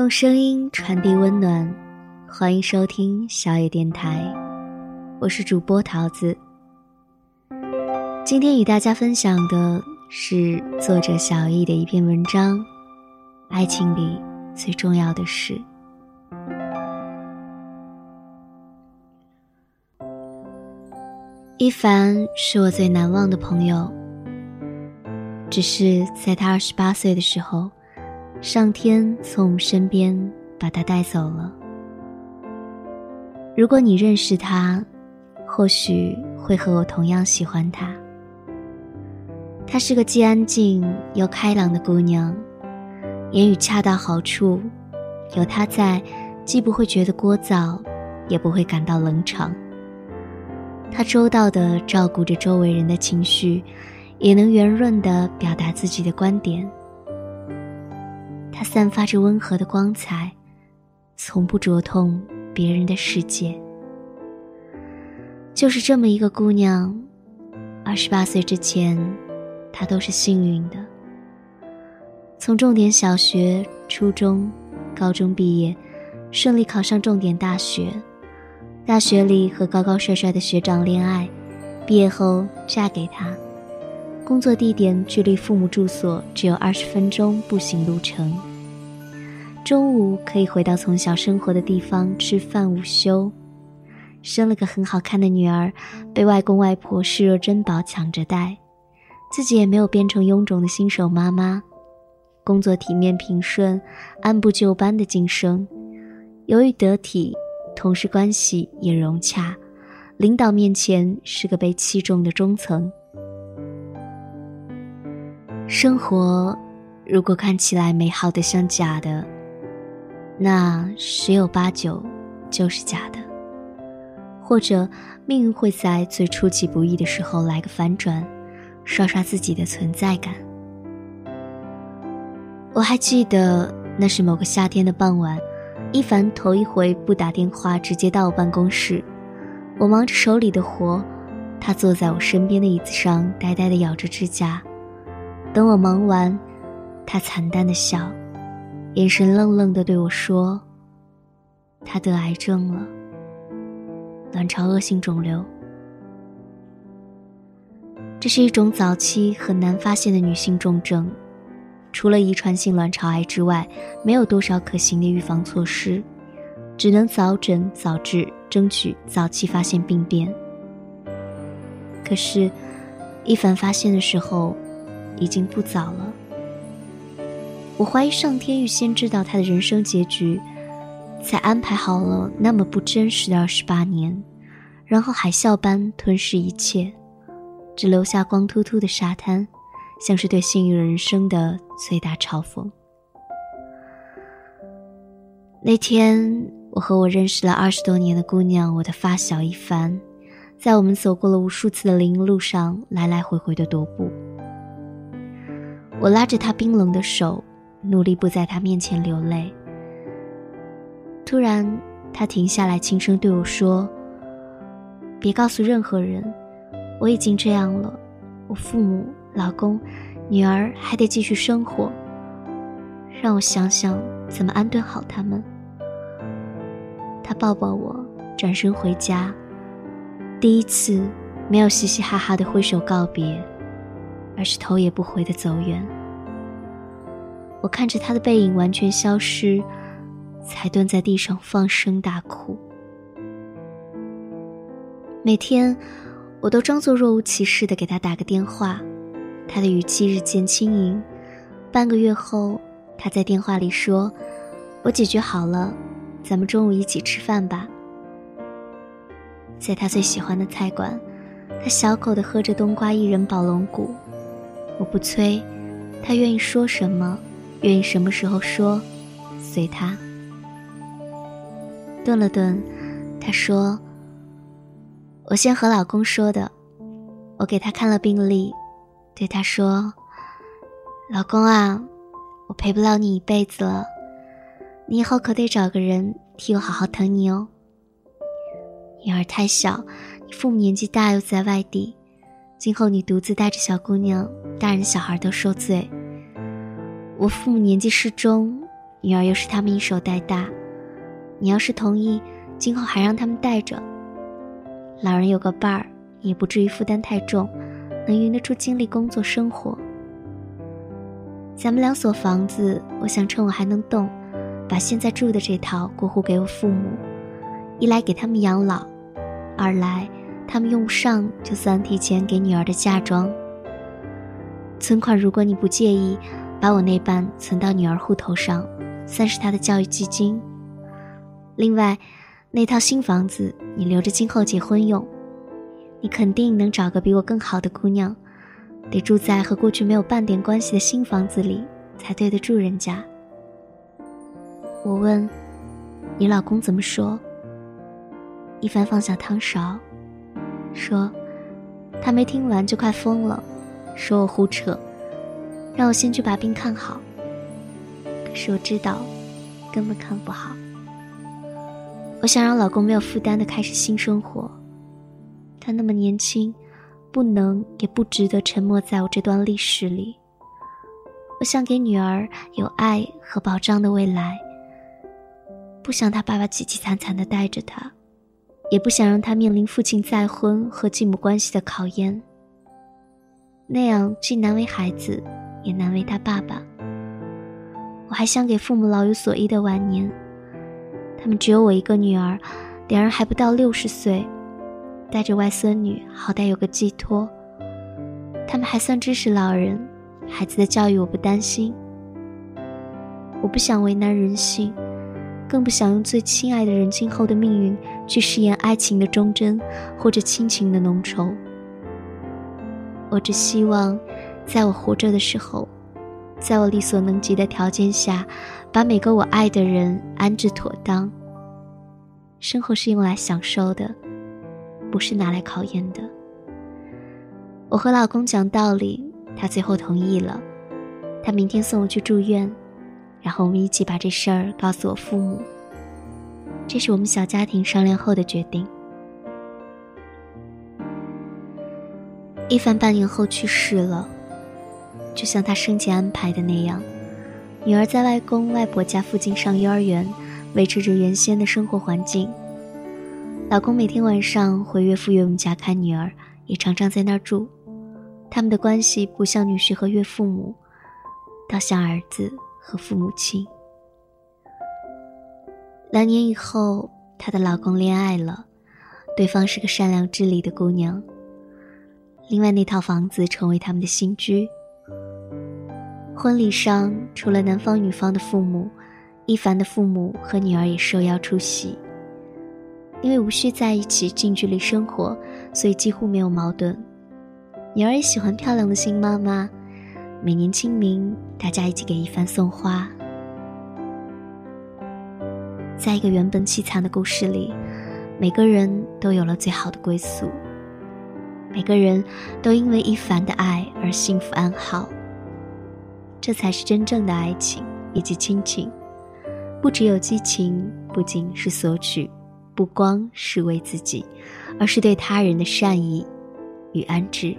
用声音传递温暖，欢迎收听小野电台，我是主播桃子。今天与大家分享的是作者小易的一篇文章，《爱情里最重要的事》。一凡是我最难忘的朋友，只是在他二十八岁的时候。上天从我们身边把他带走了。如果你认识他，或许会和我同样喜欢他。她是个既安静又开朗的姑娘，言语恰到好处，有她在，既不会觉得聒噪，也不会感到冷场。她周到的照顾着周围人的情绪，也能圆润的表达自己的观点。它散发着温和的光彩，从不灼痛别人的世界。就是这么一个姑娘，二十八岁之前，她都是幸运的。从重点小学、初中、高中毕业，顺利考上重点大学。大学里和高高帅帅的学长恋爱，毕业后嫁给他。工作地点距离父母住所只有二十分钟步行路程。中午可以回到从小生活的地方吃饭午休，生了个很好看的女儿，被外公外婆视若珍宝抢着带，自己也没有变成臃肿的新手妈妈，工作体面平顺，按部就班的晋升，由于得体，同事关系也融洽，领导面前是个被器重的中层。生活如果看起来美好的像假的。那十有八九就是假的，或者命运会在最出其不意的时候来个反转，刷刷自己的存在感。我还记得那是某个夏天的傍晚，一凡头一回不打电话直接到我办公室，我忙着手里的活，他坐在我身边的椅子上呆呆地咬着指甲，等我忙完，他惨淡的笑。眼神愣愣的对我说：“他得癌症了，卵巢恶性肿瘤。这是一种早期很难发现的女性重症，除了遗传性卵巢癌之外，没有多少可行的预防措施，只能早诊早治，争取早期发现病变。可是，一凡发现的时候，已经不早了。”我怀疑上天预先知道他的人生结局，才安排好了那么不真实的二十八年，然后海啸般吞噬一切，只留下光秃秃的沙滩，像是对幸运人生的最大嘲讽。那天，我和我认识了二十多年的姑娘，我的发小一凡，在我们走过了无数次的林荫路上来来回回的踱步，我拉着他冰冷的手。努力不在他面前流泪。突然，他停下来，轻声对我说：“别告诉任何人，我已经这样了。我父母、老公、女儿还得继续生活。让我想想怎么安顿好他们。”他抱抱我，转身回家。第一次，没有嘻嘻哈哈的挥手告别，而是头也不回的走远。我看着他的背影完全消失，才蹲在地上放声大哭。每天，我都装作若无其事的给他打个电话，他的语气日渐轻盈。半个月后，他在电话里说：“我解决好了，咱们中午一起吃饭吧。”在他最喜欢的菜馆，他小口的喝着冬瓜薏仁宝龙骨。我不催，他愿意说什么。愿意什么时候说，随他。顿了顿，他说：“我先和老公说的。”我给他看了病历，对他说：“老公啊，我陪不了你一辈子了，你以后可得找个人替我好好疼你哦。女儿太小，你父母年纪大又在外地，今后你独自带着小姑娘，大人小孩都受罪。”我父母年纪适中，女儿又是他们一手带大。你要是同意，今后还让他们带着。老人有个伴儿，也不至于负担太重，能匀得出精力工作生活。咱们两所房子，我想趁我还能动，把现在住的这套过户给我父母，一来给他们养老，二来他们用不上就算提前给女儿的嫁妆。存款如果你不介意，把我那半存到女儿户头上，算是她的教育基金。另外，那套新房子你留着今后结婚用，你肯定能找个比我更好的姑娘，得住在和过去没有半点关系的新房子里才对得住人家。我问，你老公怎么说？一凡放下汤勺，说，他没听完就快疯了，说我胡扯，让我先去把病看好。可是我知道，根本看不好。我想让老公没有负担的开始新生活。他那么年轻，不能也不值得沉默在我这段历史里。我想给女儿有爱和保障的未来。不想他爸爸凄凄惨惨的带着他，也不想让他面临父亲再婚和继母关系的考验。那样既难为孩子，也难为他爸爸。我还想给父母老有所依的晚年。他们只有我一个女儿，两人还不到六十岁，带着外孙女，好歹有个寄托。他们还算知识老人，孩子的教育我不担心。我不想为难人性，更不想用最亲爱的人今后的命运去饰演爱情的忠贞，或者亲情的浓稠。我只希望，在我活着的时候，在我力所能及的条件下。把每个我爱的人安置妥当。生活是用来享受的，不是拿来考验的。我和老公讲道理，他最后同意了。他明天送我去住院，然后我们一起把这事儿告诉我父母。这是我们小家庭商量后的决定。一凡半年后去世了，就像他生前安排的那样。女儿在外公外婆家附近上幼儿园，维持着原先的生活环境。老公每天晚上回岳父岳母家看女儿，也常常在那儿住。他们的关系不像女婿和岳父母，倒像儿子和父母亲。两年以后，她的老公恋爱了，对方是个善良知礼的姑娘。另外那套房子成为他们的新居。婚礼上，除了男方女方的父母，一凡的父母和女儿也受邀出席。因为无需在一起近距离生活，所以几乎没有矛盾。女儿也喜欢漂亮的新妈妈，每年清明，大家一起给一凡送花。在一个原本凄惨的故事里，每个人都有了最好的归宿，每个人都因为一凡的爱而幸福安好。这才是真正的爱情以及亲情，不只有激情，不仅是索取，不光是为自己，而是对他人的善意与安置。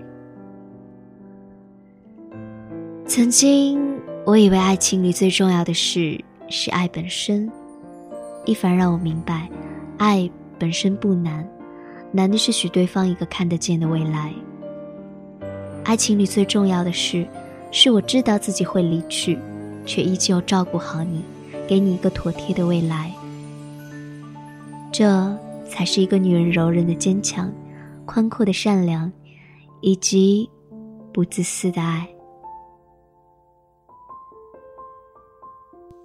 曾经我以为爱情里最重要的事是爱本身，一凡让我明白，爱本身不难，难的是许对方一个看得见的未来。爱情里最重要的是。是我知道自己会离去，却依旧照顾好你，给你一个妥帖的未来。这才是一个女人柔韧的坚强，宽阔的善良，以及不自私的爱。